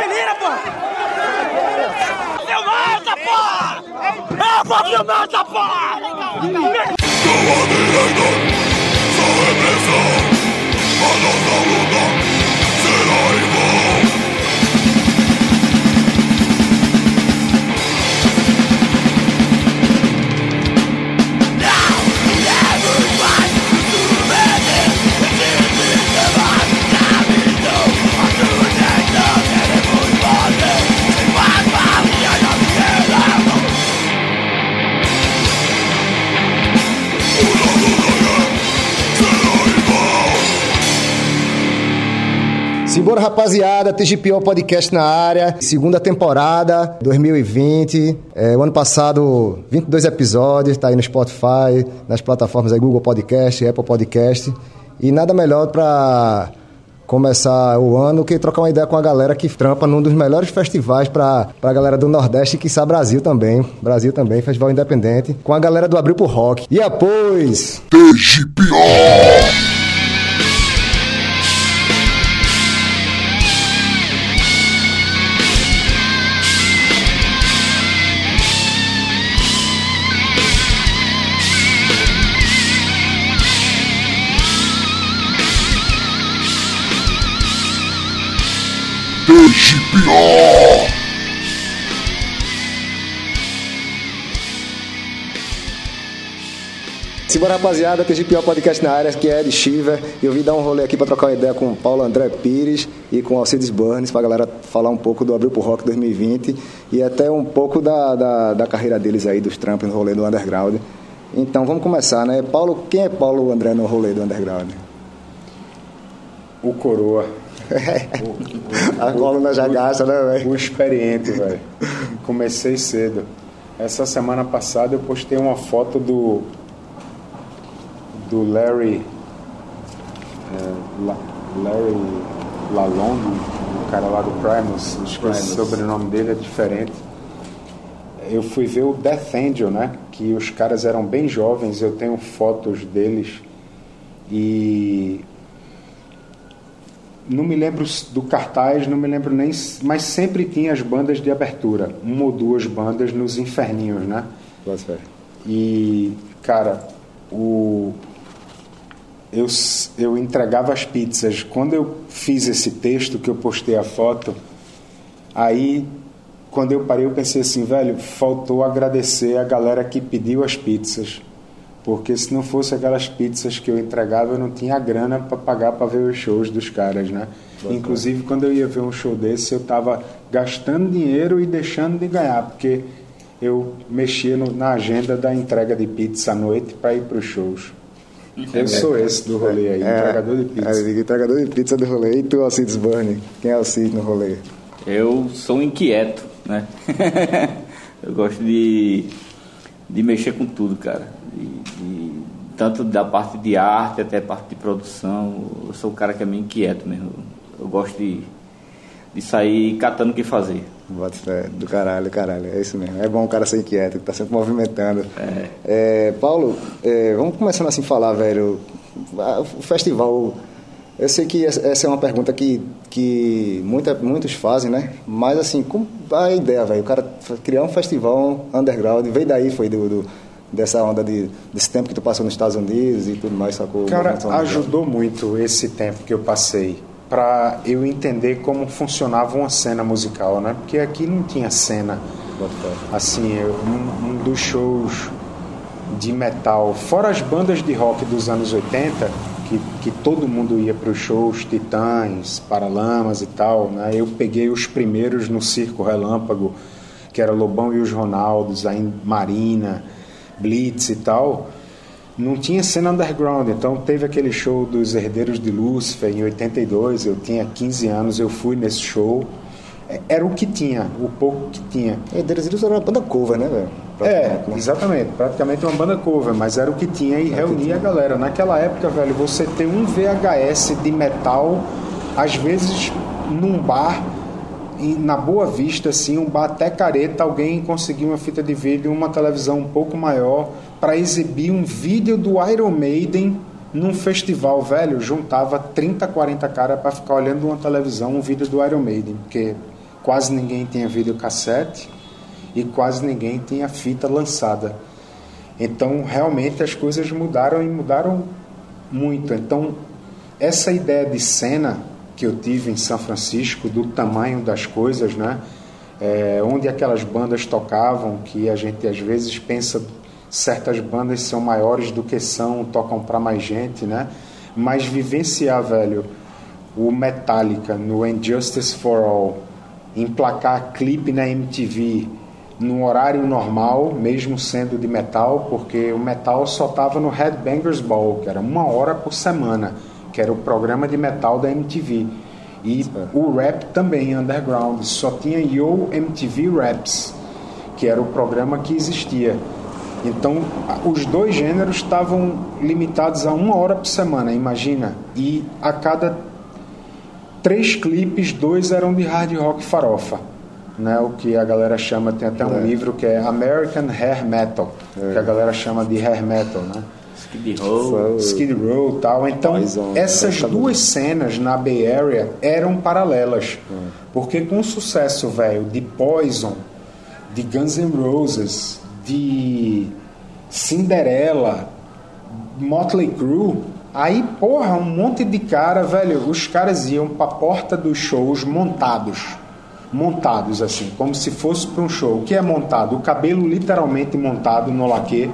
menina, pô! Filmar porra! É pra filmar essa porra! Sua direita, sua repressão, a nossa luta Simbora, rapaziada, TGPO Podcast na área, segunda temporada, 2020. É, o ano passado, 22 episódios, tá aí no Spotify, nas plataformas aí, Google Podcast, Apple Podcast. E nada melhor para começar o ano que trocar uma ideia com a galera que trampa num dos melhores festivais para a galera do Nordeste, que sabe Brasil também. Brasil também, Festival Independente, com a galera do Abril pro Rock. E após... TGPO! TGPO. Simbora, rapaziada, TGPO Podcast na área, que é de Shiver. E eu vim dar um rolê aqui para trocar uma ideia com o Paulo André Pires e com o Alcides Burns, para galera falar um pouco do Abril pro Rock 2020 e até um pouco da, da, da carreira deles aí, dos trampos no rolê do Underground. Então vamos começar, né? Paulo, quem é Paulo André no rolê do Underground? O Coroa. a coluna já gasta, né, velho? O experiente, velho. Comecei cedo. Essa semana passada eu postei uma foto do do Larry é, La, Larry Lalonde, o cara lá do Primus, que o sobrenome dele é diferente. Eu fui ver o Death Angel, né? Que os caras eram bem jovens, eu tenho fotos deles e não me lembro do cartaz, não me lembro nem, mas sempre tinha as bandas de abertura, uma ou duas bandas nos inferninhos, né? E cara, o eu, eu entregava as pizzas. Quando eu fiz esse texto que eu postei a foto, aí quando eu parei eu pensei assim, velho, faltou agradecer a galera que pediu as pizzas porque se não fosse aquelas pizzas que eu entregava, eu não tinha grana para pagar para ver os shows dos caras, né? Inclusive, quando eu ia ver um show desse, eu estava gastando dinheiro e deixando de ganhar, porque eu mexia no, na agenda da entrega de pizza à noite para ir para os shows. Eu sou esse do rolê aí, é, entregador de pizza. É, entregador de pizza do rolê. E tu, Alcides Burnie? Quem é o Cid no rolê? Eu sou inquieto, né? eu gosto de, de mexer com tudo, cara tanto da parte de arte até a parte de produção. Eu sou um cara que é meio inquieto mesmo. Eu gosto de, de sair catando o que fazer. Bota fé, do caralho, caralho, é isso mesmo. É bom o cara ser inquieto, que tá sempre movimentando. É. É, Paulo, é, vamos começando assim a falar, velho. O festival, eu sei que essa é uma pergunta que, que muita, muitos fazem, né? Mas assim, como a ideia, velho? O cara criar um festival underground, veio daí, foi do, do dessa onda de, desse tempo que tu passou nos Estados Unidos e tudo mais, sacou? Cara, ajudou muito esse tempo que eu passei para eu entender como funcionava uma cena musical, né? Porque aqui não tinha cena. Assim, eu, um, um dos shows de metal, fora as bandas de rock dos anos 80, que, que todo mundo ia para os shows, Titãs, Paralamas e tal, né? Eu peguei os primeiros no Circo Relâmpago, que era Lobão e os Ronaldos, aí Marina, Blitz e tal, não tinha cena underground. Então teve aquele show dos Herdeiros de Lúcifer em 82, eu tinha 15 anos, eu fui nesse show. É, era o que tinha, o pouco que tinha. Herdeiros de Lúcifer era uma banda cover, né, velho? É, né? exatamente, praticamente uma banda cover, mas era o que tinha e é reunia a galera. Naquela época, velho, você ter um VHS de metal, às vezes num bar na Boa Vista, assim, um bar até careta, alguém conseguiu uma fita de vídeo, uma televisão um pouco maior, para exibir um vídeo do Iron Maiden num festival, velho, juntava 30, 40 caras para ficar olhando uma televisão, um vídeo do Iron Maiden, porque quase ninguém tinha videocassete e quase ninguém tinha fita lançada. Então, realmente as coisas mudaram e mudaram muito. Então, essa ideia de cena que eu tive em São Francisco, do tamanho das coisas, né? É, onde aquelas bandas tocavam, que a gente às vezes pensa certas bandas são maiores do que são, tocam para mais gente, né? Mas vivenciar, velho, o Metallica no Injustice for All, emplacar clipe na MTV no horário normal, mesmo sendo de metal, porque o metal só tava no Headbangers Ball, que era uma hora por semana, que era o programa de metal da MTV. E o rap também, underground, só tinha Yo MTV Raps, que era o programa que existia. Então, os dois gêneros estavam limitados a uma hora por semana, imagina. E a cada três clipes, dois eram de hard rock farofa. Né, o que a galera chama, tem até um é. livro que é American Hair Metal, é. que a galera chama de hair metal, né? Skid Row. Skid Row tal. Então, Poison, essas duas cenas na Bay Area eram paralelas. É. Porque com o sucesso, velho, de Poison, de Guns N' Roses, de Cinderella, Motley Crue, aí, porra, um monte de cara, velho, os caras iam pra porta dos shows montados. Montados assim, como se fosse para um show. O que é montado? O cabelo literalmente montado no laque.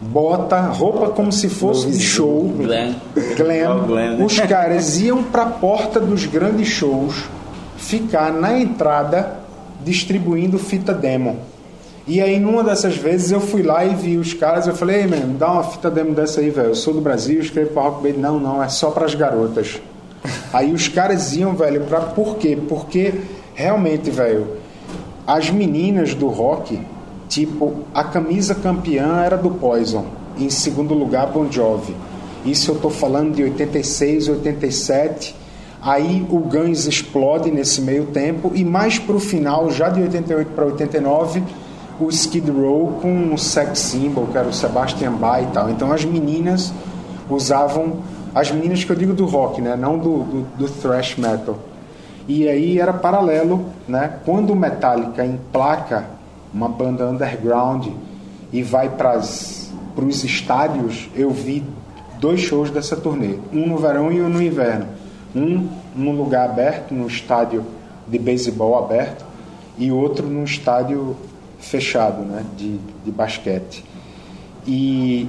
Bota, roupa como se fosse de show. Glam. Glam. Glam. Os caras iam para a porta dos grandes shows, ficar na entrada distribuindo fita demo. E aí, numa dessas vezes, eu fui lá e vi os caras. Eu falei, ei, mano, dá uma fita demo dessa aí, velho. Eu sou do Brasil, escrevo pra Rock Band. Não, não, é só para as garotas. Aí os caras iam, velho, pra. Por quê? Porque realmente, velho, as meninas do rock, tipo, a camisa campeã era do Poison. Em segundo lugar, Bon Jovi. Isso eu tô falando de 86, 87. Aí o Guns explode nesse meio tempo e mais pro final, já de 88 para 89 o Skid Row com o sex symbol, que era o Sebastian Bach e tal. Então as meninas usavam, as meninas que eu digo do rock, né? não do, do, do thrash metal. E aí era paralelo, né? quando o Metallica emplaca uma banda underground e vai para os estádios, eu vi dois shows dessa turnê, um no verão e um no inverno. Um num lugar aberto, no estádio de beisebol aberto, e outro num estádio fechado né, de, de basquete. E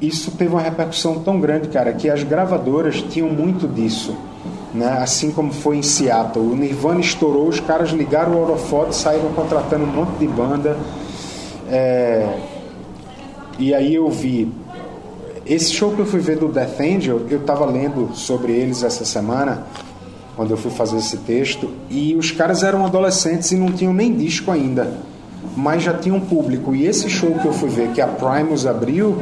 isso teve uma repercussão tão grande, cara, que as gravadoras tinham muito disso. Né? Assim como foi em Seattle. O Nirvana estourou, os caras ligaram o holofote, saíram contratando um monte de banda. É... E aí eu vi. Esse show que eu fui ver do Death Angel, eu estava lendo sobre eles essa semana, quando eu fui fazer esse texto, e os caras eram adolescentes e não tinham nem disco ainda mas já tinha um público. E esse show que eu fui ver, que a Primus abriu,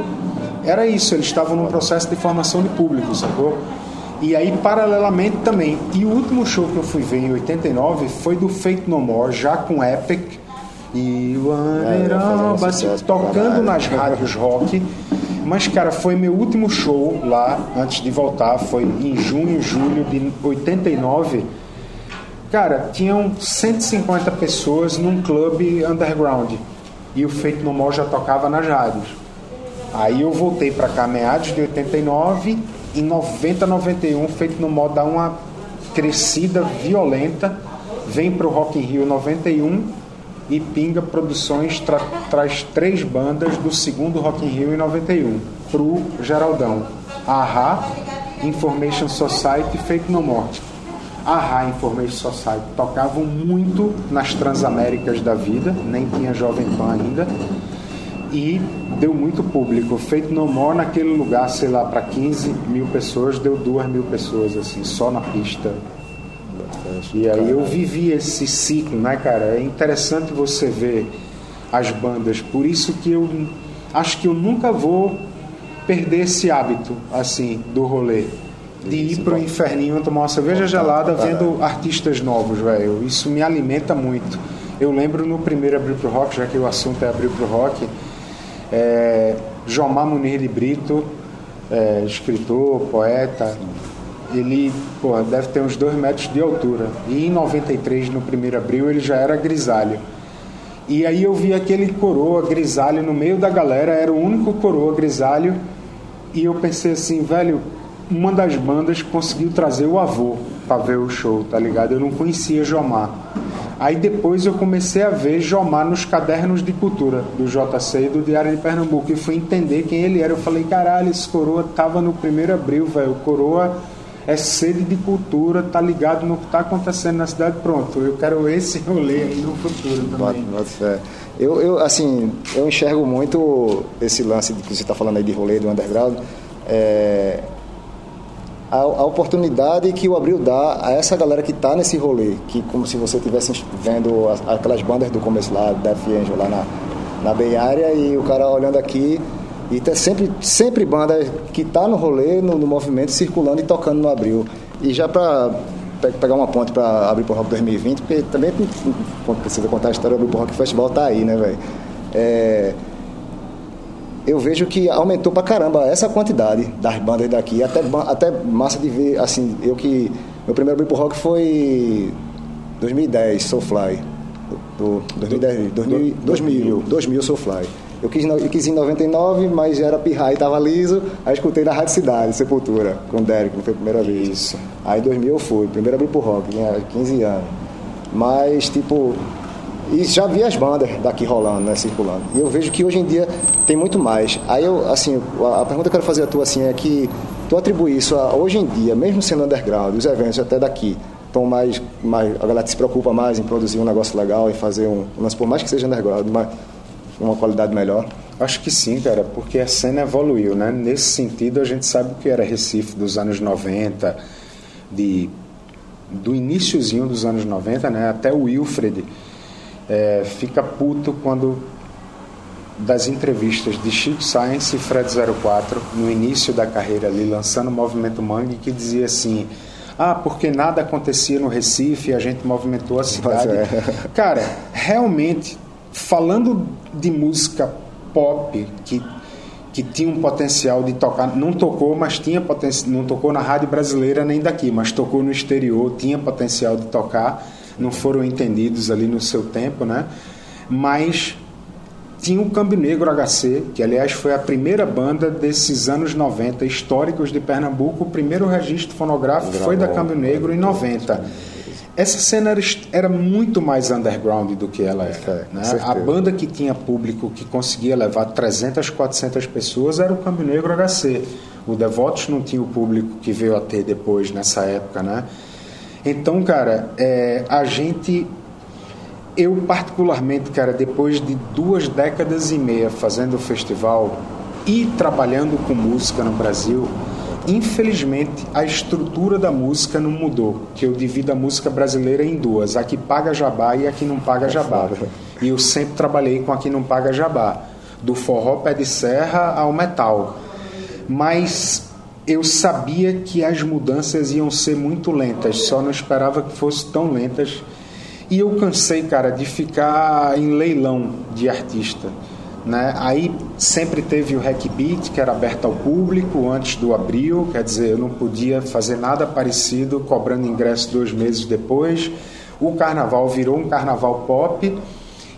era isso, eles estavam num processo de formação de público, sacou? E aí, paralelamente também, e o último show que eu fui ver em 89 foi do Fate No More, já com Epic e é, tocando nas rádios rock. Mas, cara, foi meu último show lá, antes de voltar, foi em junho, julho de 89 Cara, tinham 150 pessoas num clube underground e o Feito No More já tocava nas rádios. Aí eu voltei para cá meados de 89, em 90, 91, Feito No More dá uma crescida violenta, vem para o Rock in Rio 91 e Pinga Produções tra traz três bandas do segundo Rock in Rio em 91 pro Geraldão. Aha, Information Society Feito No More a High Information Society tocavam muito nas Transaméricas da vida, nem tinha Jovem Pan ainda, e deu muito público. Feito No More naquele lugar, sei lá, para 15 mil pessoas, deu 2 mil pessoas, assim, só na pista. E aí eu vivi esse ciclo, né, cara? É interessante você ver as bandas, por isso que eu acho que eu nunca vou perder esse hábito, assim, do rolê de ir pro inferninho tomar uma cerveja gelada vendo artistas novos, velho. Isso me alimenta muito. Eu lembro no primeiro Abrir pro Rock, já que o assunto é Abrir pro Rock, é, Jomar Munir de Brito, é, escritor, poeta, ele pô, deve ter uns dois metros de altura. E em 93, no primeiro abril, ele já era grisalho. E aí eu vi aquele coroa grisalho no meio da galera, era o único coroa grisalho. E eu pensei assim, velho, uma das bandas conseguiu trazer o avô para ver o show, tá ligado? Eu não conhecia Jomar. Aí depois eu comecei a ver Jomar nos cadernos de cultura do JC e do Diário de Pernambuco e fui entender quem ele era. Eu falei, caralho, esse coroa tava no primeiro abril, velho. Coroa é sede de cultura, tá ligado no que tá acontecendo na cidade, pronto. Eu quero esse rolê aí no futuro também. Bota, fé. Eu, eu, assim, eu enxergo muito esse lance que você está falando aí de rolê do underground. É, a, a, oportunidade que o Abril dá a essa galera que está nesse rolê, que como se você estivesse vendo as, aquelas bandas do começo lá, Death Angel lá na, na Bay Area, e o cara olhando aqui e tem sempre, sempre banda que está no rolê, no, no, movimento, circulando e tocando no Abril. E já para pegar uma ponte para abrir por Rock 2020, porque também precisa contar a história do Abril por Rock Festival, tá aí, né, velho? É, eu vejo que aumentou pra caramba essa quantidade das bandas daqui. Até, até massa de ver, assim, eu que. Meu primeiro por Rock foi 2010, Soulfly. Do, 2010, 2000, 2000, 2000 Soulfly. Eu quis, eu quis em 99, mas era pirra e tava liso. Aí escutei na Rádio Cidade, Sepultura, com o Derek, não foi a primeira vez. Isso. Aí em 2000 eu fui, primeiro abri pro rock, tinha 15 anos. Mas, tipo, e já vi as bandas daqui rolando, né, circulando. E eu vejo que hoje em dia tem muito mais. Aí eu, assim, a pergunta que eu quero fazer a tu, assim, é que tu atribui isso a, hoje em dia, mesmo sendo underground, os eventos até daqui, estão mais, mais, a galera se preocupa mais em produzir um negócio legal, em fazer um, mas por mais que seja underground, mas uma qualidade melhor? Acho que sim, cara, porque a cena evoluiu, né? Nesse sentido, a gente sabe o que era Recife dos anos 90, de, do iníciozinho dos anos 90, né? Até o Wilfred é, fica puto quando das entrevistas de Chico Science e Fred 04 no início da carreira ali, lançando o movimento Mangue, que dizia assim: ah, porque nada acontecia no Recife e a gente movimentou a cidade. É. Cara, realmente falando de música pop que que tinha um potencial de tocar, não tocou, mas tinha potencial, não tocou na rádio brasileira nem daqui, mas tocou no exterior, tinha potencial de tocar, não foram entendidos ali no seu tempo, né? Mas tinha o Câmbio Negro HC, que aliás foi a primeira banda desses anos 90 históricos de Pernambuco, o primeiro registro fonográfico foi da Câmbio Negro em 90 essa cena era, era, muito mais underground do que ela era. É, né? A banda que tinha público que conseguia levar 300, 400 pessoas era o Câmbio Negro HC. O Devotos não tinha o público que veio a ter depois, nessa época, né? Então, cara, é, a gente... Eu, particularmente, cara, depois de duas décadas e meia fazendo o festival e trabalhando com música no Brasil Infelizmente, a estrutura da música não mudou, que eu divido a música brasileira em duas, a que paga jabá e a que não paga jabá. E eu sempre trabalhei com a que não paga jabá, do forró pé de serra ao metal. Mas eu sabia que as mudanças iam ser muito lentas, só não esperava que fossem tão lentas. E eu cansei, cara, de ficar em leilão de artista. Né? Aí sempre teve o Hack Beat, que era aberto ao público antes do abril, quer dizer, eu não podia fazer nada parecido cobrando ingresso dois meses depois. O carnaval virou um carnaval pop.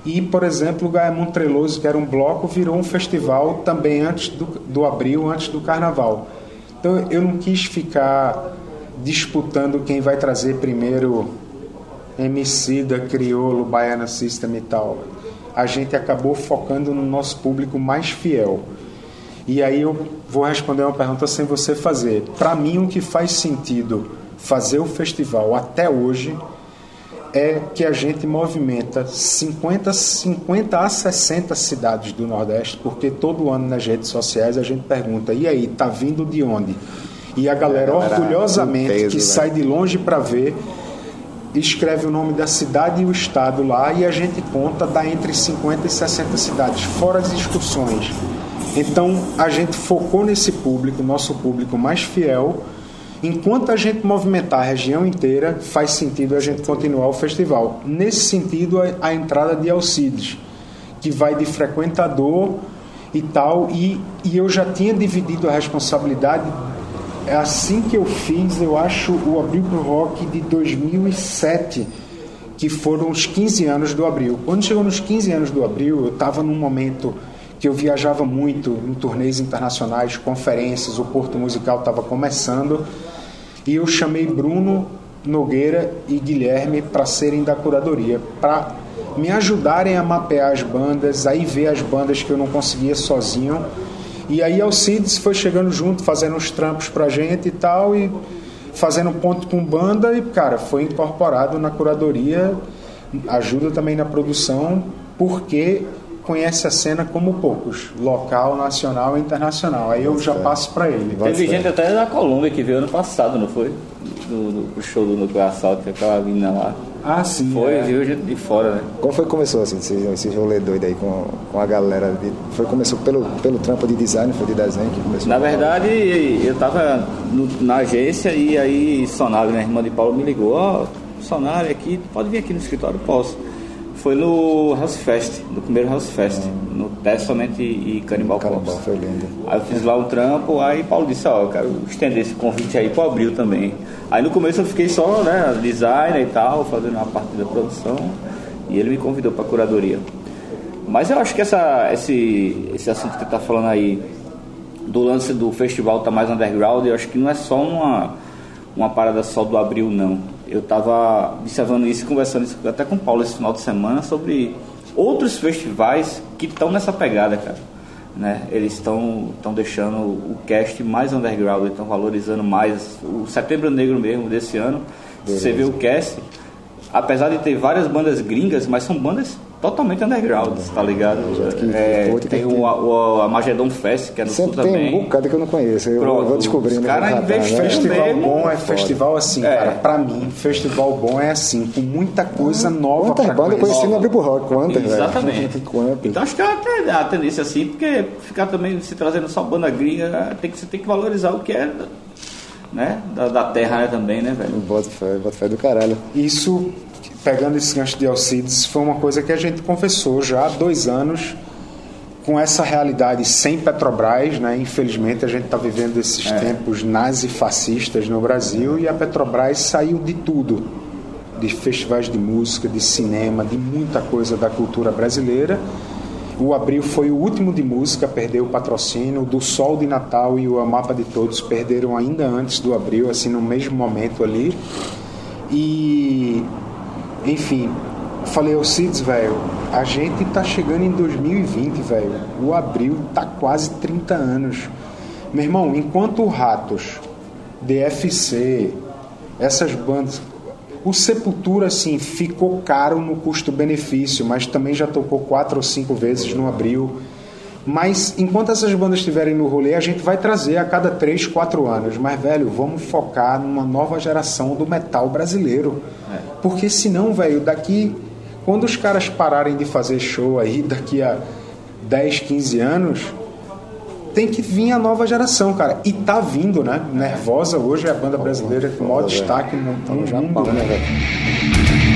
E, por exemplo, o Gaia Montreloso, que era um bloco, virou um festival também antes do, do abril, antes do carnaval. Então eu não quis ficar disputando quem vai trazer primeiro da Criolo, Baiana System e tal a gente acabou focando no nosso público mais fiel. E aí eu vou responder uma pergunta sem você fazer. Para mim, o que faz sentido fazer o festival até hoje é que a gente movimenta 50, 50 a 60 cidades do Nordeste, porque todo ano nas redes sociais a gente pergunta: e aí, tá vindo de onde? E a galera, orgulhosamente, peso, que né? sai de longe para ver, escreve o nome da cidade e o estado lá e a gente conta, dá entre 50 e 60 cidades, fora as excursões. Então a gente focou nesse público, nosso público mais fiel. Enquanto a gente movimentar a região inteira, faz sentido a gente continuar o festival. Nesse sentido, a, entrada de Alcides, que vai de frequentador e tal, e, e eu já tinha dividido a responsabilidade é assim que eu fiz, eu acho, o Abril pro Rock de 2007, que foram os 15 anos do Abril. Quando chegou nos 15 anos do Abril, eu estava num momento que eu viajava muito em turnês internacionais, conferências, o Porto Musical estava começando, e eu chamei Bruno Nogueira e Guilherme para serem da curadoria, para me ajudarem a mapear as bandas, aí ver as bandas que eu não conseguia sozinho. E aí Alcides foi chegando junto, fazendo uns trampos pra gente e tal, e fazendo ponto com banda, e cara, foi incorporado na curadoria, ajuda também na produção, porque conhece a cena como poucos, local, nacional e internacional. Aí eu já passo para ele. Teve gente até da Colômbia que veio ano passado, não foi? Do, do show do Nuclear Assault, aquela menina lá. Ah, sim. Foi, é. viu gente de fora, né? Como foi que começou assim, esse, esse rolê doido aí com, com a galera? De, foi, começou pelo, pelo trampo de design, foi de desenho que começou? Na verdade, eu tava no- na agência e aí Sonali, minha irmã de Paulo, me ligou, ó, Sonali aqui, pode vir aqui no escritório? Posso. Foi no House Fest, no primeiro House Fest, no Testament e Cannibal Caramba, Corpse. foi lindo. Aí eu fiz lá um trampo, aí Paulo disse, ó, eu quero estender esse convite aí pro Abril também. Aí no começo eu fiquei só, né, designer e tal, fazendo uma parte da produção, e ele me convidou pra curadoria. Mas eu acho que essa, esse, esse assunto que você tá falando aí, do lance do festival tá mais underground, eu acho que não é só uma, uma parada só do Abril, não. Eu tava observando isso, conversando isso até com o Paulo esse final de semana, sobre outros festivais que estão nessa pegada, cara né? Eles estão estão deixando o cast mais underground, estão valorizando mais o Setembro Negro mesmo desse ano. Se Você vê o cast, apesar de ter várias bandas gringas, mas são bandas totalmente underground, tá ligado? que- É, que tem tem o, o Amagedon Fest, que é no sul Sempre tem também. um bocado que eu não conheço. Eu Pronto, vou descobrindo. os caras catar, investem né? Festival mesmo, bom é foda. festival assim, É. cara. Pra mim, festival bom é assim, com muita coisa nova Quantas pra bandas conheci no Abril pro Rock? Quantas, velho? Exatamente. Quantas? Então acho que é até a tendência assim, porque ficar também se trazendo só banda gringa, tem que, você tem que valorizar o que é né, da, da terra né, também, né, velho? Bota fé, bota fé do caralho. Isso, pegando esse gancho de Alcides, foi uma coisa que a gente confessou já há dois anos com essa realidade sem Petrobras, né? Infelizmente a gente está vivendo esses tempos nazi-fascistas no Brasil e a Petrobras saiu de tudo, de festivais de música, de cinema, de muita coisa da cultura brasileira. O Abril foi o último de música, perdeu o patrocínio. Do Sol de Natal e o Amapa de Todos perderam ainda antes do Abril, assim, no mesmo momento ali. E, enfim, falei ao Cids, velho, a gente tá chegando em 2020, velho. O Abril tá quase 30 anos. Meu irmão, enquanto o Ratos, DFC, essas bandas. O Sepultura, assim, ficou caro no custo-benefício, mas também já tocou quatro ou cinco vezes no Abril. Mas enquanto essas bandas estiverem no rolê, a gente vai trazer a cada três, quatro anos. Mas, velho, vamos focar numa nova geração do metal brasileiro. Porque senão, velho, daqui. Quando os caras pararem de fazer show aí, daqui a 10, 15 anos, tem que vir a nova geração, cara. E tá vindo, né? Nervosa hoje é a banda brasileira com maior destaque no, Tá no mundo, né, né? velho?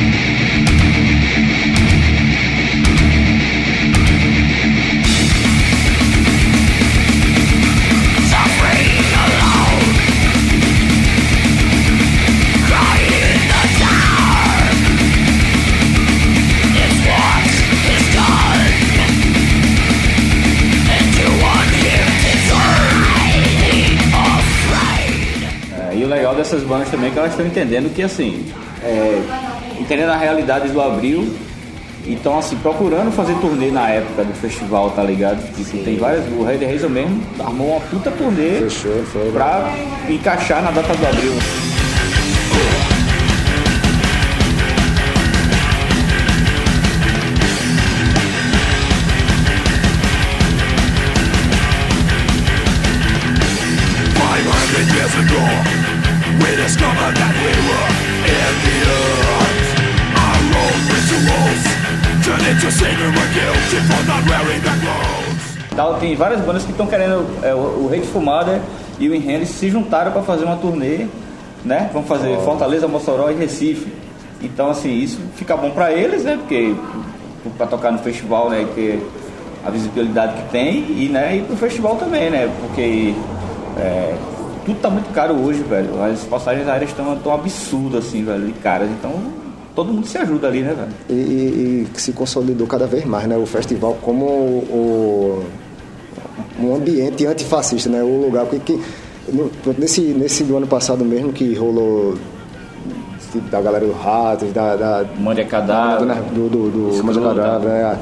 Também que elas estão entendendo que assim, é, entendendo a realidade do abril, então assim, procurando fazer turnê na época do festival, tá ligado? Tipo, tem várias, o Red Hazel mesmo armou uma puta turnê Fechou, foi. pra encaixar na data do abril. Tal, tem várias bandas que estão querendo, é, o, o Rei de Fumada e o Henry se juntaram para fazer uma turnê, né? Vão fazer Fortaleza, Mossoró e Recife. Então, assim, isso fica bom para eles, né? Porque para tocar no festival, né? Que a visibilidade que tem e, né? E pro festival também, né? Porque é, tudo tá muito caro hoje, velho. As passagens aéreas estão tão absurdas, assim, velho, de caras. Então, todo mundo se ajuda ali, né, velho? E, e, e se consolidou cada vez mais, né? O festival como o, um ambiente antifascista, né? O lugar que, que no, nesse, nesse do ano passado mesmo que rolou da galera do Ratos, da, da Mande Cadáver, do, do, do, do Mande Cadáver, né?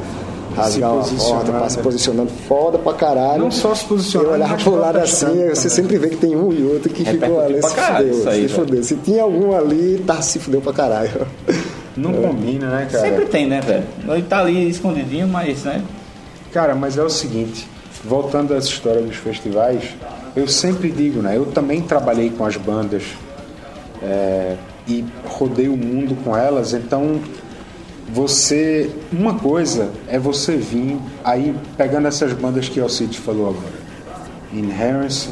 rasgar uma porta, se posicionando foda pra caralho. Não só se posicionando. Eu olhava pro lado assim, você sempre vê que tem um e outro que É ficou ali, se caralho fudeu, isso aí, se velho. fudeu. Se tinha algum ali, tá, se fudeu pra caralho. Não combina, né, cara? Sempre tem, né, velho? Ele tá ali escondidinho, mas, né? Cara, mas é o seguinte, voltando a essa história dos festivais, eu sempre digo, né? Eu também trabalhei com as bandas é, e rodei o mundo com elas, então você. Uma coisa é você vir aí pegando essas bandas que o Alcide falou agora. Inherence.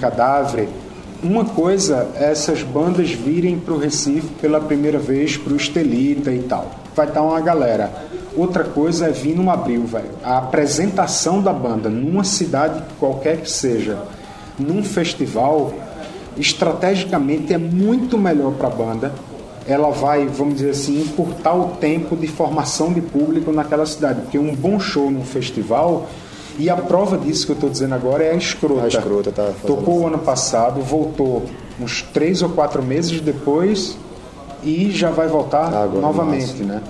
Cadáver. Uma coisa é essas bandas virem para o Recife pela primeira vez para o Estelita e tal. Vai estar uma galera. Outra coisa é vir no abril, velho. A apresentação da banda numa cidade qualquer que seja, num festival, estrategicamente é muito melhor para a banda. Ela vai, vamos dizer assim, encurtar o tempo de formação de público naquela cidade. Porque um bom show num festival, e a prova disso que eu estou dizendo agora é a Escrota. A Escrota tá Tocou o ano passado, voltou uns três ou quatro meses depois e já vai voltar Agora, novamente, né?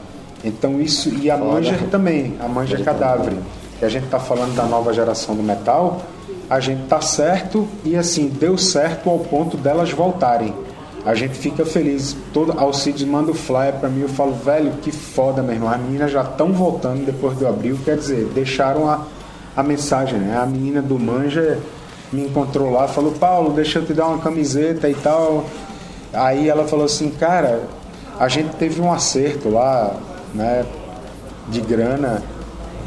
Então isso e a Foda. Manja também, a Manja Manja Cadáver, que a gente está falando da nova geração do metal, a gente tá certo e assim deu certo ao ponto delas voltarem. A gente fica feliz. Todo Alcides manda o flyer para mim, eu falo, velho, que foda, meu irmão. As meninas já estão voltando depois do abril, quer dizer, deixaram a, a mensagem, né? A menina do Manja me encontrou lá, falou, Paulo, deixa eu te dar uma camiseta e tal. Aí ela falou assim, cara, a gente teve um acerto lá, né, de grana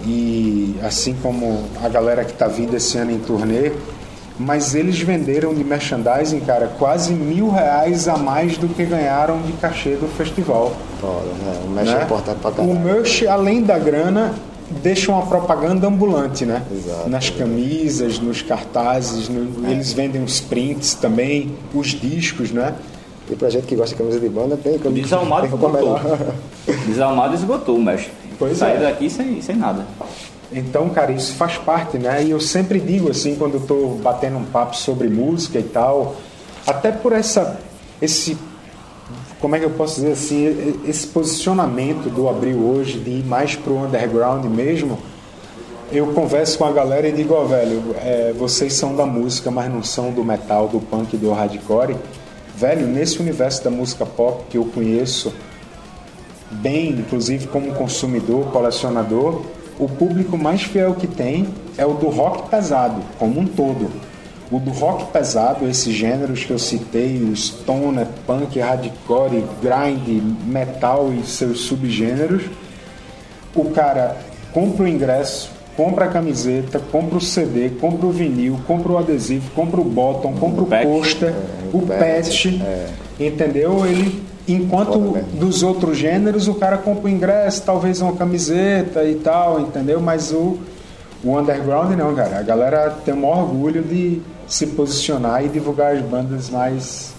e assim como a galera que está vindo esse ano em turnê, mas eles venderam de merchandising, cara, quase mil reais a mais do que ganharam de cachê do festival. Né? O mexe né? é importante pra O caralho. merch, além da grana, deixa uma propaganda ambulante, né? Exato. Nas camisas, nos cartazes, no- eles vendem os prints também, os discos, né? E pra gente que gosta de camisa de banda, tem O Desalmado tem como esgotou. Desalmado esgotou, mestre. Pois Saiu é. daqui sem, sem nada. Então, cara, isso faz parte, né? E eu sempre digo assim, quando eu tô batendo um papo sobre música e tal, até por essa, esse, como é que eu posso dizer assim, esse posicionamento do Abril hoje de ir mais pro underground mesmo, eu converso com a galera e digo, ó, velho, é, vocês são da música, mas não são do metal, do punk, do hardcore. Velho, nesse universo da música pop que eu conheço, bem, inclusive como consumidor, colecionador, o público mais fiel que tem é o do rock pesado, como um todo. O do rock pesado, esses gêneros que eu citei, o stoner, punk, hardcore, grind, metal e seus subgêneros, o cara compra o ingresso compra a camiseta, compra o CD, compra o vinil, compra o adesivo, compra o bottom, compra o, pôster, É, o o patch, patch, entendeu? Ele, enquanto Foda mesmo. dos outros gêneros, o cara compra o ingresso, talvez uma camiseta e tal, entendeu? Mas o, o underground não, cara. A galera tem o maior orgulho de se posicionar e divulgar as bandas mais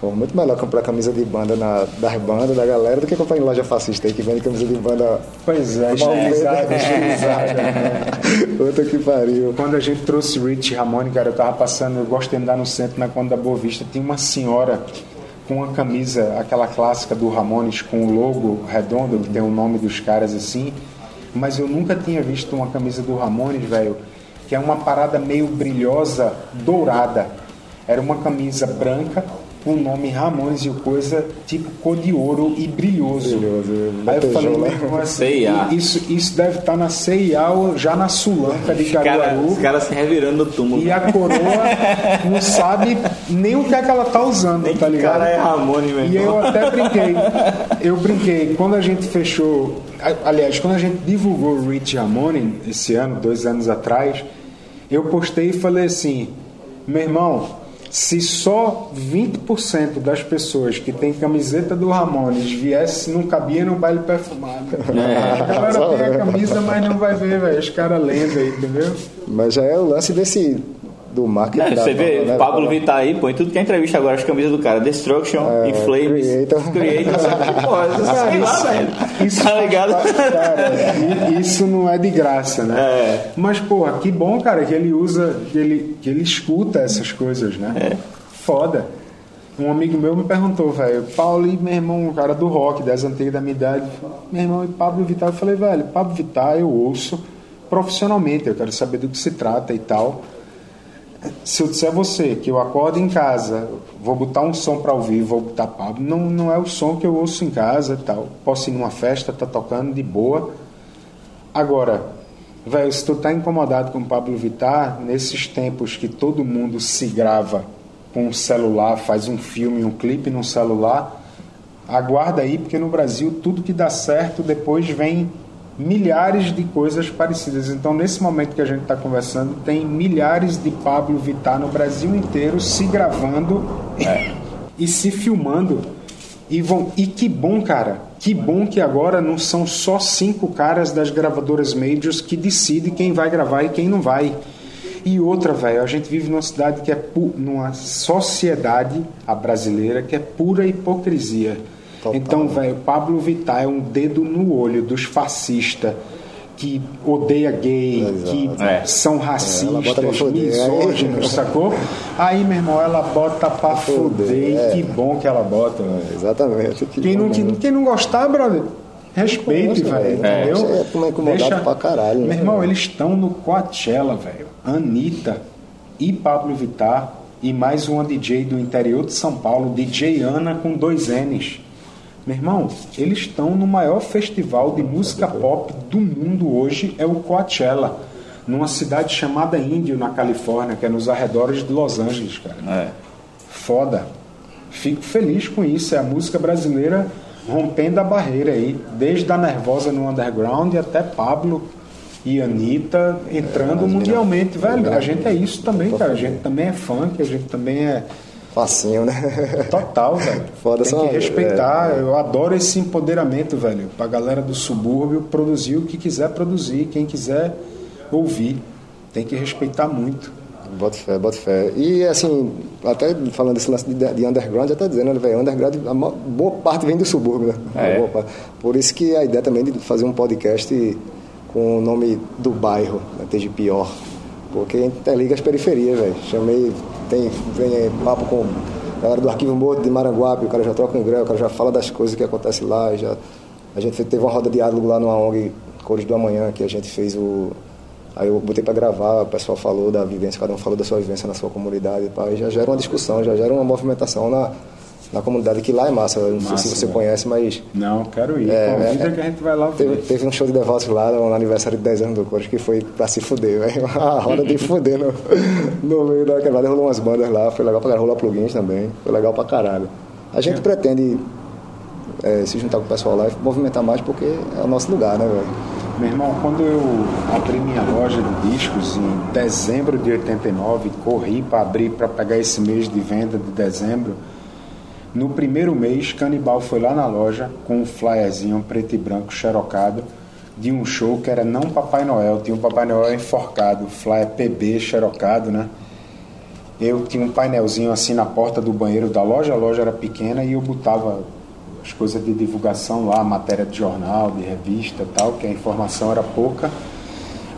Pô, muito melhor comprar camisa de banda na, das bandas da galera do que comprar em loja fascista aí que vende camisa de banda. Pois é, estilizada, né? Puta que pariu. Quando a gente trouxe Rich Ramone, cara, eu tava passando, eu gosto de andar no centro, na Conda da Boa Vista, tinha uma senhora com uma camisa, aquela clássica do Ramones, com o logo redondo, que tem o nome dos caras assim, mas eu nunca tinha visto uma camisa do Ramones, velho, que é uma parada meio brilhosa, dourada. Era uma camisa branca, com o nome Ramones e o coisa, tipo cor de ouro e brilhoso. Brilhoso, Aí eu falei, né? meu irmão, assim, isso, isso deve estar na CIA já na Sulanca de Caruaru. os caras se revirando no túmulo. E a coroa não sabe nem o que é que ela tá usando, Nem tá ligado? cara é Ramone, meu E eu até brinquei. Eu brinquei. Quando a gente fechou. Aliás, quando a gente divulgou o Rich Ramone esse ano, dois anos atrás, eu postei e falei assim: meu irmão. Se só 20% das pessoas que tem camiseta do Ramones viesse, não cabia no baile perfumado. É. A galera tem a camisa, mas não vai ver, velho. Os caras lendo aí, entendeu? Mas já é o lance desse. Do marketing. É, da você vê, banda, né? Pablo Vittar aí, põe tudo que é entrevista agora, as camisas do cara. Destruction, É, In Flames, Creator. Creator. Pô, Cara, sei lá, isso- velho. isso Tá ligado? Cara, isso não é de graça, né? É. Mas, porra, que bom, cara, que ele usa, que ele, que ele escuta essas coisas, né? É. Foda. Um amigo meu me perguntou, velho, Paulo e meu irmão, um cara do rock, das antigas da minha idade, meu irmão e Pablo Vittar. Eu falei, velho, Pablo Vittar eu ouço profissionalmente, eu quero saber do que se trata e tal. Se eu disser a você que eu acordo em casa, vou botar um som para ouvir, vou botar Pablo, não, não é o som que eu ouço em casa tal. Posso ir numa festa, tá tocando de boa. Agora, velho, se tu tá incomodado com Pablo Vittar, nesses tempos que todo mundo se grava com um celular, faz um filme, um clipe no celular, aguarda aí, porque no Brasil tudo que dá certo depois vem milhares de coisas parecidas. Então, nesse momento que a gente está conversando, tem milhares de Pablo Vittar no Brasil inteiro se gravando e se filmando. E, vão, e que bom, cara. Que bom que agora não são só cinco caras das gravadoras majors que decidem quem vai gravar e quem não vai. E outra, velho, a gente vive numa cidade que é numa sociedade, a brasileira, que é pura hipocrisia. Total. Então, velho, Pablo Vittar é um dedo no olho dos fascistas que odeia gay, Exato. que É. são pra racistas, foder. misóginos, sacou? Aí, meu irmão, ela bota pra foder, é. e que bom que ela bota, velho. Exatamente. Que Quem não, quem, não gostar, brother, respeite, velho, entendeu? É, tu é incomodado pra caralho, Meu né, irmão, velho? eles estão no Coachella, velho. Anitta e Pablo Vittar e mais uma DJ do interior de São Paulo, DJ Ana com dois N's. Meu irmão, eles estão no maior festival de música pop do mundo hoje, é o Coachella, numa cidade chamada Índio, na Califórnia, que é nos arredores de Los Angeles, cara É. foda. Fico feliz com isso. É a música brasileira rompendo a barreira aí, desde a Nervosa no underground até Pablo e Anitta entrando as mundialmente, velho. A gente é isso também, cara. A gente também é funk, a gente também é Facinho, né? total, velho. Foda Tem que respeitar. é. Eu adoro esse empoderamento, velho. Pra galera do subúrbio produzir o que quiser produzir, quem quiser ouvir. Tem que respeitar muito. Bota fé, bota fé. E assim, até falando desse lance de, de underground, já tá dizendo, né, velho? Underground, a mo- boa parte vem do subúrbio, né? É. Boa parte. Por isso que a ideia também de fazer um podcast com o nome do bairro, né, Teja Pior. Porque interliga as periferias, velho. Chamei, tem, vem papo com a galera do Arquivo Morto de Maranguape, o cara já troca um grão, o cara já fala das coisas que acontecem lá. Já, a gente teve uma roda de diálogo lá numa ONG Cores do Amanhã, que a gente fez o, Aí eu botei para gravar, o pessoal falou da vivência, cada um falou da sua vivência na sua comunidade, pá, e já gera uma discussão, já gera uma movimentação na, na comunidade, que lá é massa. Não sei se você velho. conhece, mas Não, quero ir. É, Convida é, que a gente vai lá teve, teve um show de Devotos lá no aniversário de 10 anos do Cores que foi pra se fuder, velho. A roda de fuder no, no meio da quebrada, rolou umas bandas lá, foi legal pra caralho, rolou plugins também, foi legal pra caralho. A gente pretende é, se juntar com o pessoal lá e movimentar mais porque é o nosso lugar, né, velho? Meu irmão, quando eu abri minha loja de discos em dezembro de 89, corri para abrir para pegar esse mês de venda de dezembro. No primeiro mês, Canibal foi lá na loja com um flyerzinho preto e branco xerocado de um show que era não Papai Noel, tinha um Papai Noel enforcado, flyer PB xerocado, né? Eu tinha um painelzinho assim na porta do banheiro da loja, a loja era pequena e eu botava as coisas de divulgação lá, matéria de jornal, de revista tal, que a informação era pouca.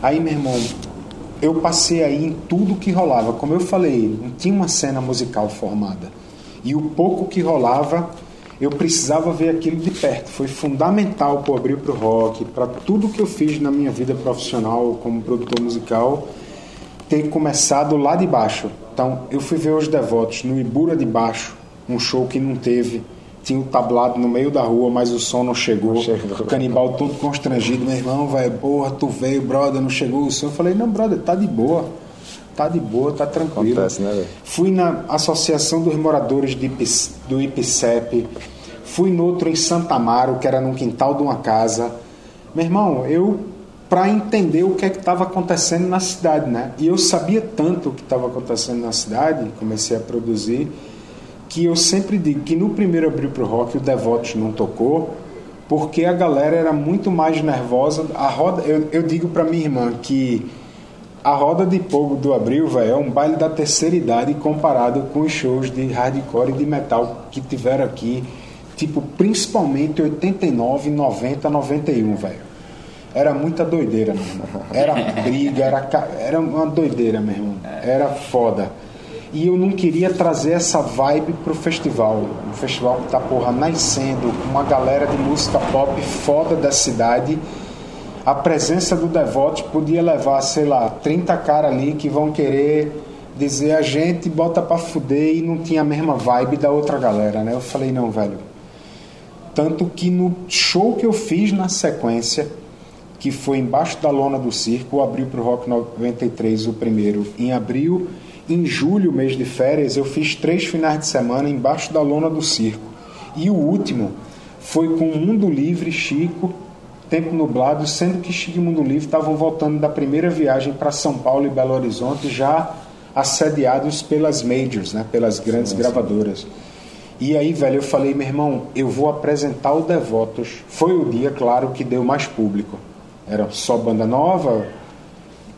Aí, meu irmão, eu passei aí em tudo que rolava. Como eu falei, não tinha uma cena musical formada. E o pouco que rolava, eu precisava ver aquilo de perto. Foi fundamental para abrir para o rock, para tudo que eu fiz na minha vida profissional como produtor musical, ter começado lá de baixo. Então, eu fui ver os Devotos no Ibura de Baixo, um show que não teve tinha o tablado no meio da rua, mas o som não chegou. Não chegou. O canibal todo constrangido, meu irmão, velho, porra, tu veio, brother, não chegou o som. Eu falei, não, brother, tá de boa. Tá de boa, tá tranquilo. Acontece, né, fui na Associação dos Moradores do IPCEP, fui no outro em Santa Amaro, que era num quintal de uma casa. Meu irmão, eu para entender o que é que estava acontecendo na cidade, né? E eu sabia tanto o que estava acontecendo na cidade, comecei a produzir que eu sempre digo que no primeiro Abril pro Rock o Devotos não tocou, porque a galera era muito mais nervosa. A roda, eu, eu digo para minha irmã que a roda de povo do Abril, velho, é um baile da terceira idade comparado com os shows de hardcore e de metal que tiveram aqui, tipo, principalmente 89, 90, 91, velho. Era muita doideira. Era briga, era, era uma doideira, meu irmão. Era foda. E eu não queria trazer essa vibe pro festival. Um festival que tá, porra, nascendo, com uma galera de música pop foda da cidade. A presença do Devote podia levar, sei lá, 30 caras ali que vão querer dizer a gente bota pra fuder e não tinha a mesma vibe da outra galera, né? Eu falei, não, velho. Tanto que no show que eu fiz na sequência, que foi embaixo da lona do circo, abriu pro Rock 93 o primeiro em abril em julho, mês de férias, eu fiz três finais de semana embaixo da lona do circo. E o último foi com Mundo Livre, Chico, Tempo Nublado, sendo que Chico e Mundo Livre estavam voltando da primeira viagem para São Paulo e Belo Horizonte, já assediados pelas majors, né, pelas grandes sim, gravadoras. Sim. E aí, velho, eu falei, meu irmão, eu vou apresentar o Devotos. Foi o dia, claro, que deu mais público. Era só banda nova,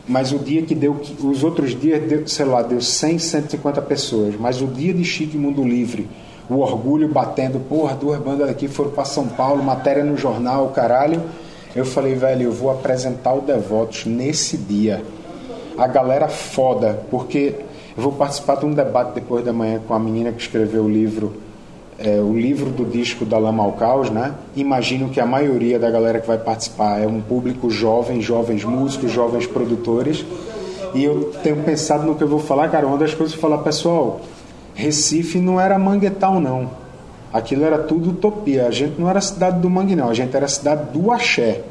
mas o dia que deu, os outros dias, deu, sei lá, deu 100, 150 pessoas, mas o dia de Chique Mundo Livre, o orgulho batendo, porra, duas bandas aqui foram para São Paulo, matéria no jornal, caralho. Eu falei, velho, eu vou apresentar o Devotos nesse dia. A galera foda, porque eu vou participar de um debate depois da manhã com a menina que escreveu o livro é, o livro do disco da Lama ao Caos, né? Imagino que a maioria da galera que vai participar é um público jovem, jovens músicos, jovens produtores. E eu tenho pensado no que eu vou falar, cara. Uma das coisas que eu falar, pessoal, Recife não era Manguetal, não. Aquilo era tudo utopia. A gente não era cidade do mangue, não. A gente era cidade do axé.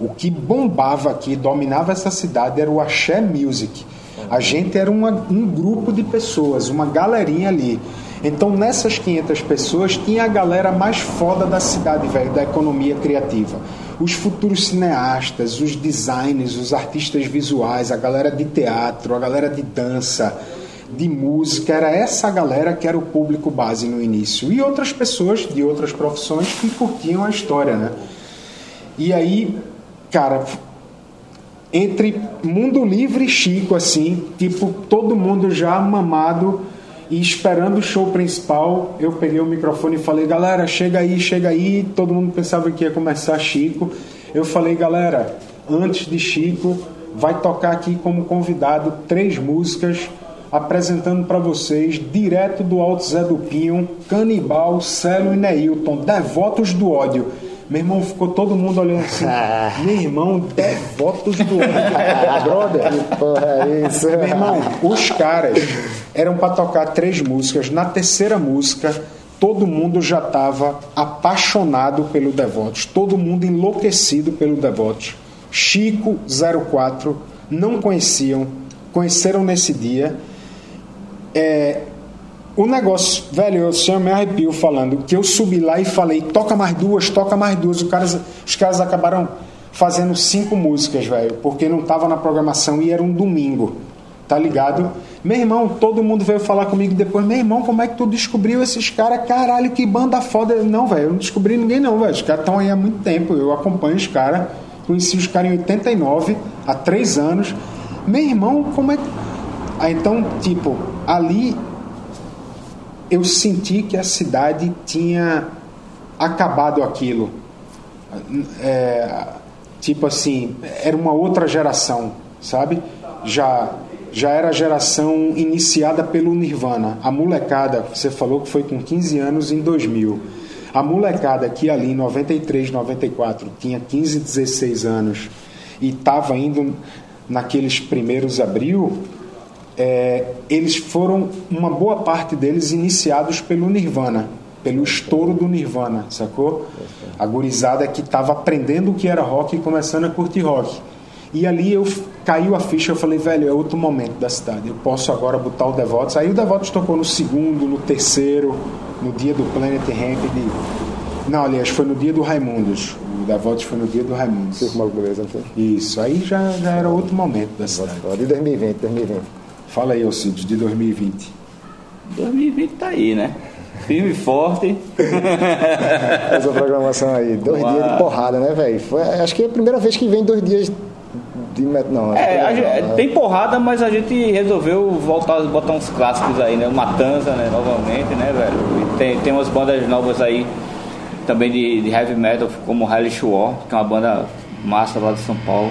O que bombava aqui, dominava essa cidade, era o axé music. A gente era uma, um grupo de pessoas, uma galerinha ali. Então, nessas 500 pessoas, tinha a galera mais foda da cidade, velho, da economia criativa. Os futuros cineastas, os designers, os artistas visuais, a galera de teatro, a galera de dança, de música, era essa galera que era o público base no início. E outras pessoas de outras profissões que curtiam a história, né? E aí, cara, entre mundo livre e Chico, assim, tipo, todo mundo já mamado e esperando o show principal, eu peguei o microfone e falei: galera, chega aí, chega aí. Todo mundo pensava que ia começar Chico. Eu falei: galera, antes de Chico, vai tocar aqui como convidado três músicas apresentando para vocês, direto do Alto Zé do Pinho, Canibal, Célio e Neilton, Devotos do Ódio. Meu irmão, ficou todo mundo olhando assim. Meu irmão, devotos do ódio. Brother. Que porra é isso? Meu irmão, os caras eram para tocar três músicas. Na terceira música, todo mundo já estava apaixonado pelo Devotos. Todo mundo enlouquecido pelo Devotos. Chico 04 não conheciam, conheceram nesse dia. É, o negócio, velho, eu sempre me arrepio falando que eu subi lá e falei, toca mais duas, toca mais duas. Os caras, os caras acabaram fazendo cinco músicas, velho, porque não tava na programação e era um domingo, tá ligado? Meu irmão, todo mundo veio falar comigo depois, meu irmão, como é que tu descobriu esses caras? Caralho, que banda foda. Não, velho, eu não descobri ninguém não, velho. Os caras estão aí há muito tempo, eu acompanho os caras, conheci os caras em 89, há três anos. Meu irmão, como é que. Ah, então, tipo, ali eu senti que a cidade tinha acabado aquilo. É, tipo assim, era uma outra geração, sabe? Já já era a geração iniciada pelo Nirvana. A molecada, você falou que foi com 15 anos em 2000. A molecada que ali em 93, 94 tinha 15, 16 anos e estava indo naqueles primeiros abril, é, eles foram, uma boa parte deles, iniciados pelo Nirvana, pelo estouro do Nirvana, sacou? A gurizada que estava aprendendo o que era rock e começando a curtir rock. E ali eu caiu a ficha, eu falei, velho, é outro momento da cidade. Eu posso agora botar o Devotos. Aí o Devotos tocou no segundo, no terceiro, no dia do Planet Ramp de... Não, aliás, foi no dia do Raimundos. O Devotos foi no dia do Raimundos. Circo Maluco Beleza, não foi? Isso, aí já, já era outro momento da cidade. De 2020, 2020. Fala aí, Alcides, de 2020. 2020 tá aí, né? Firme e forte. Essa programação aí, dois Uau. dias de porrada, né, velho? Acho que é a primeira vez que vem dois dias de met- não. É, não, gente- né? tem porrada, mas a gente resolveu voltar botar uns clássicos aí, né? O Matanza, né? Novamente, né, velho? E tem, tem umas bandas novas aí também de, de heavy metal, como Hellish War, que é uma banda massa lá de São Paulo.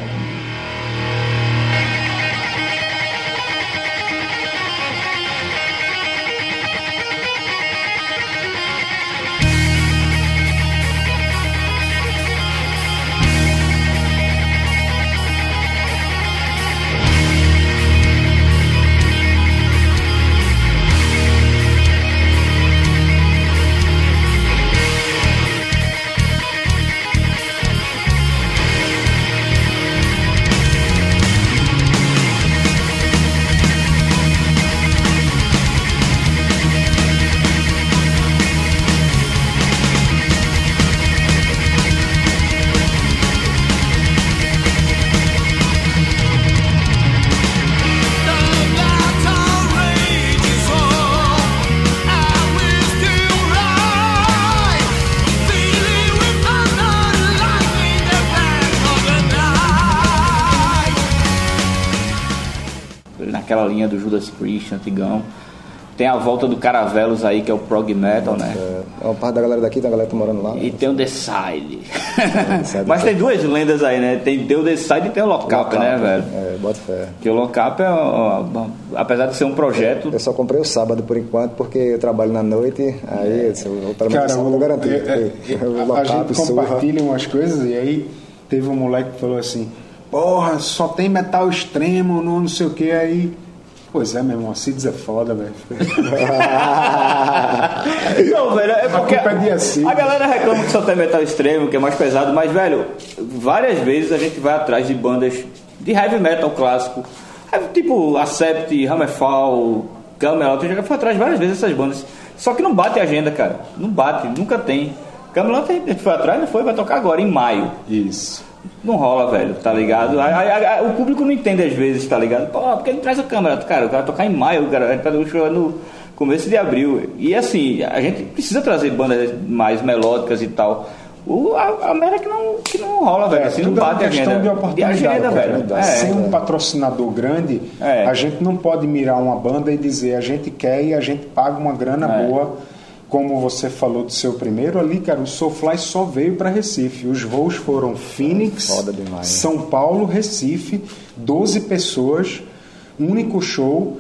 Judas Priest, antigão. Tem a volta do Caravelos aí, que é o prog metal, né? É uma parte da galera daqui, da galera que tá morando lá. E tem o The Side. Side. Mas tem duas lendas aí, né? Tem, tem o The Side e tem o Lockup, né, velho? É, bota fé. Que o Lockup é, ó, apesar de ser um projeto, Eu só comprei o sábado por enquanto, porque eu trabalho na noite, aí eu disse, eu vou pelo menos Cara, sábado o- garantido. é- é- Eu vou a, gente surra. compartilha umas coisas e aí teve um moleque que falou assim: Porra, só tem metal extremo, não, não sei o que. Aí, pois é, meu irmão, a Cids é foda, velho. Não, velho, é porque culpa é assim. a galera reclama que só tem metal extremo, que é mais pesado, mas, velho, várias vezes a gente vai atrás de bandas de heavy metal clássico, tipo Accept, Hammerfall, Camelot, a gente já foi atrás várias vezes dessas bandas, só que não bate a agenda, cara, não bate, nunca tem. Camelot a gente foi atrás, não foi, vai tocar agora, em maio. Isso. Não rola, velho, tá ligado? A- a- a- o público não entende às vezes, tá ligado? Pô, porque ele traz a câmera, cara, o cara vai tocar em maio, o cara show no começo de abril. E assim, a gente precisa trazer bandas mais melódicas e tal. O, a, a merda é que não, que não rola, velho. assim, não tudo é uma bate a questão agenda. de oportunidade. agenda, velho. oportunidade. É. Sem um patrocinador grande, É. a gente não pode mirar uma banda e dizer a gente quer e a gente paga uma grana É. boa. Como você falou do seu primeiro ali, cara, o Soulfly só veio para Recife. Os voos foram Phoenix, demais? São Paulo, Recife, 12 pessoas, único show.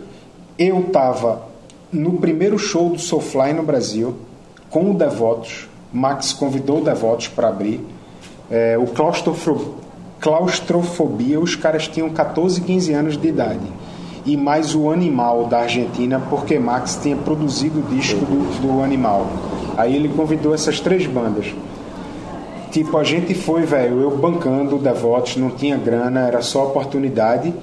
Eu tava no primeiro show do Soulfly no Brasil, com o Devotos. Max convidou o Devotos para abrir. É, o claustrofo- claustrofobia, os caras tinham 14, 15 anos de idade. E mais o Animal da Argentina, porque Max tinha produzido o disco do, do Animal. Aí ele convidou essas três bandas. Tipo, a gente foi, velho, eu bancando o Devotos, não tinha grana, era só oportunidade.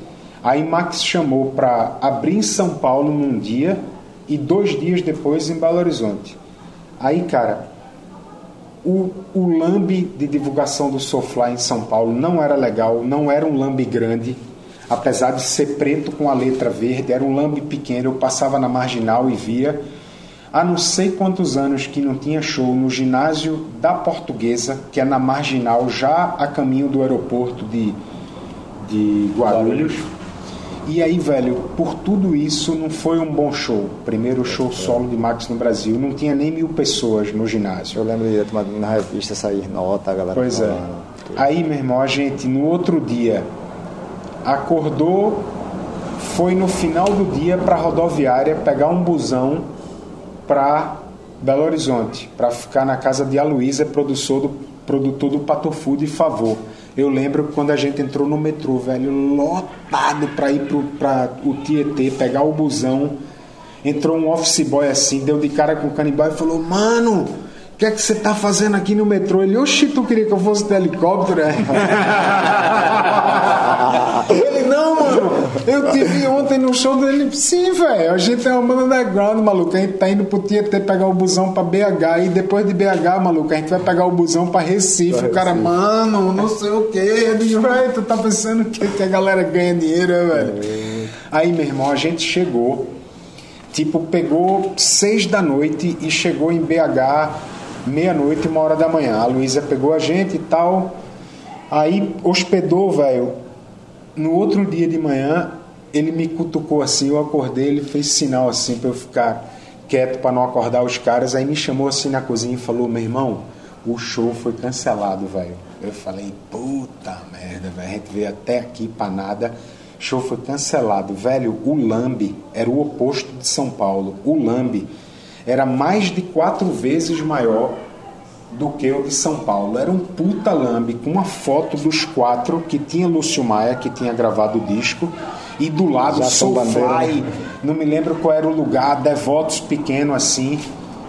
Aí Max chamou pra abrir em São Paulo num dia e dois dias depois em Belo Horizonte. Aí, cara, O, o lambe de divulgação do Sofla em São Paulo não era legal, não era um lambe grande, apesar de ser preto com a letra verde, era um lambe pequeno, eu passava na marginal e via. Há não sei quantos anos que não tinha show no ginásio da Portuguesa, que é na marginal, já a caminho do aeroporto de, de Guarulhos. E aí, velho, por tudo isso não foi um bom show. Primeiro show solo de Max no Brasil, não tinha nem mil pessoas no ginásio. Eu lembro de na revista sair nota, a galera. Pois é. Aí, meu irmão, a gente no outro dia acordou, foi no final do dia para a rodoviária pegar um busão para Belo Horizonte, para ficar na casa de Aloysio, produtor do, produtor do Pato Food Favor. Eu lembro quando a gente entrou no metrô, velho, lotado para ir para o Tietê, pegar o busão. Entrou um office boy assim, deu de cara com o canibal e falou: Mano, o que é que você tá fazendo aqui no metrô? Ele, oxi, tu queria que eu fosse de helicóptero? É? Ele, não, mano, eu te vi ontem no show dele. Sim, velho, a gente é uma banda underground, maluco. A gente tá indo pro Tietê pegar o busão pra BH e depois de BH, maluco, a gente vai pegar o busão pra Recife. Pra o cara, Recife. mano, não sei o que. Eu digo, velho, tu tá pensando que, que a galera ganha dinheiro, né, velho? É. Aí, meu irmão, a gente chegou, tipo, pegou seis da noite e chegou em BH meia-noite, uma hora da manhã. A Luísa pegou a gente e tal. Aí hospedou, velho. No outro dia de manhã, ele me cutucou assim, eu acordei, ele fez sinal assim para eu ficar quieto para não acordar os caras. Aí me chamou assim na cozinha e falou: "Meu irmão, o show foi cancelado, velho". Eu falei: "Puta merda, velho, a gente veio até aqui para nada". Show foi cancelado, velho. O Lambe era o oposto de São Paulo. O Lambe era mais de quatro vezes maior do que o de São Paulo. Era um puta lambe com uma foto dos quatro que tinha Lúcio Maia, que tinha gravado o disco, e do lado Soulfly, né? não me lembro qual era o lugar, devotos pequeno assim.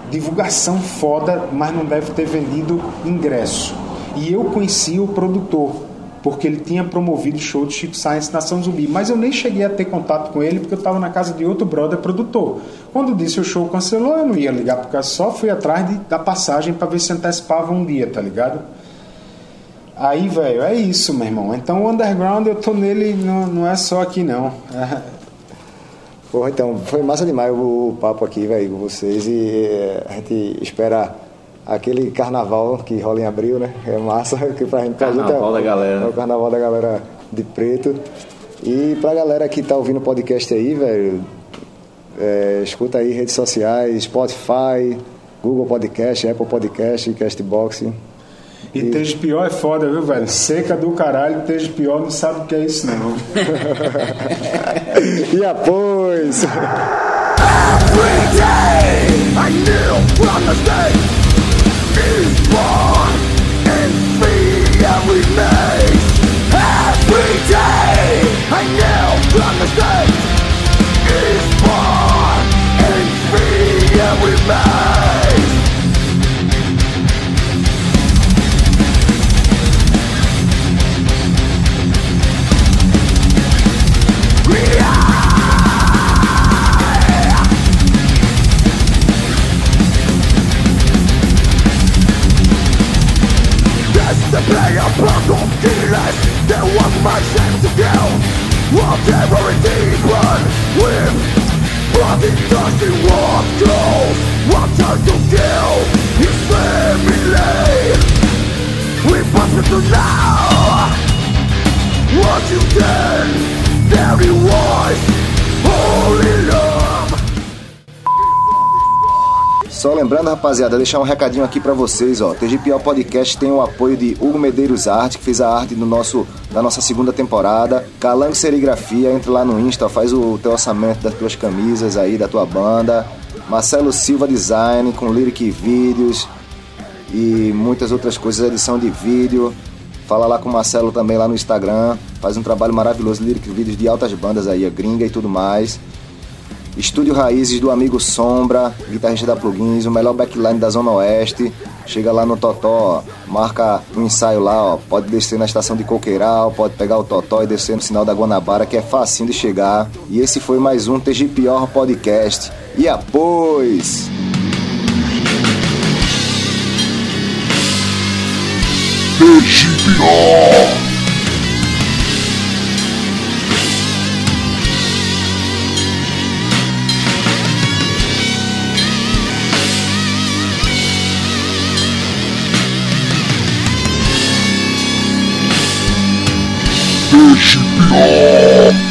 Divulgação foda, mas não deve ter vendido ingresso. E eu conheci o produtor porque ele tinha promovido o show de Chico Science Nação Zumbi. Mas eu nem cheguei a ter contato com ele porque eu estava na casa de outro brother produtor. Quando disse o show cancelou, eu não ia ligar porque só fui atrás de, da passagem para ver se antecipava um dia, tá ligado? Aí, velho, é isso, meu irmão. Então o underground eu tô nele, não, não é só aqui não. Porra, então, foi massa demais o, papo aqui, velho, com vocês e eh, a gente espera aquele carnaval que rola em abril, né? É massa, que pra gente pra carnaval gente é, da galera. É o carnaval da galera de preto. E pra galera que tá ouvindo o podcast aí, velho, é, escuta aí redes sociais, Spotify, Google Podcast, Apple Podcast, Castbox. E, e pior é foda, viu, velho? Seca do caralho, Teja pior não sabe o que é isso, não. e após. Every day I kneel from the stage free every maze Every day. I kneel from the stage is born and free every maze Of terror and demon With bloody dusty warm goals What time to kill? His family We must to now. What you did Very wise. Holy love Só lembrando, rapaziada, deixar um recadinho aqui para vocês, ó. TGPO Podcast tem o apoio de Hugo Medeiros Arte, que fez a arte do nosso, da nossa segunda temporada. Calango Serigrafia, entra lá no Insta, faz o teu orçamento das tuas camisas aí, da tua banda. Marcelo Silva Design, com lyric vídeos e muitas outras coisas, edição de vídeo. Fala lá com o Marcelo também lá no Instagram. Faz um trabalho maravilhoso, lyric vídeos de altas bandas aí, a gringa e tudo mais. Estúdio Raízes do amigo Sombra, guitarrista da Plugins, o melhor backline da Zona Oeste. Chega lá no Totó, marca um ensaio lá, ó. Pode descer na estação de Coqueiral, pode pegar o Totó e descer no sinal da Guanabara, que é facinho de chegar. E esse foi mais um TG Pior Podcast. E após! 你是谁啊？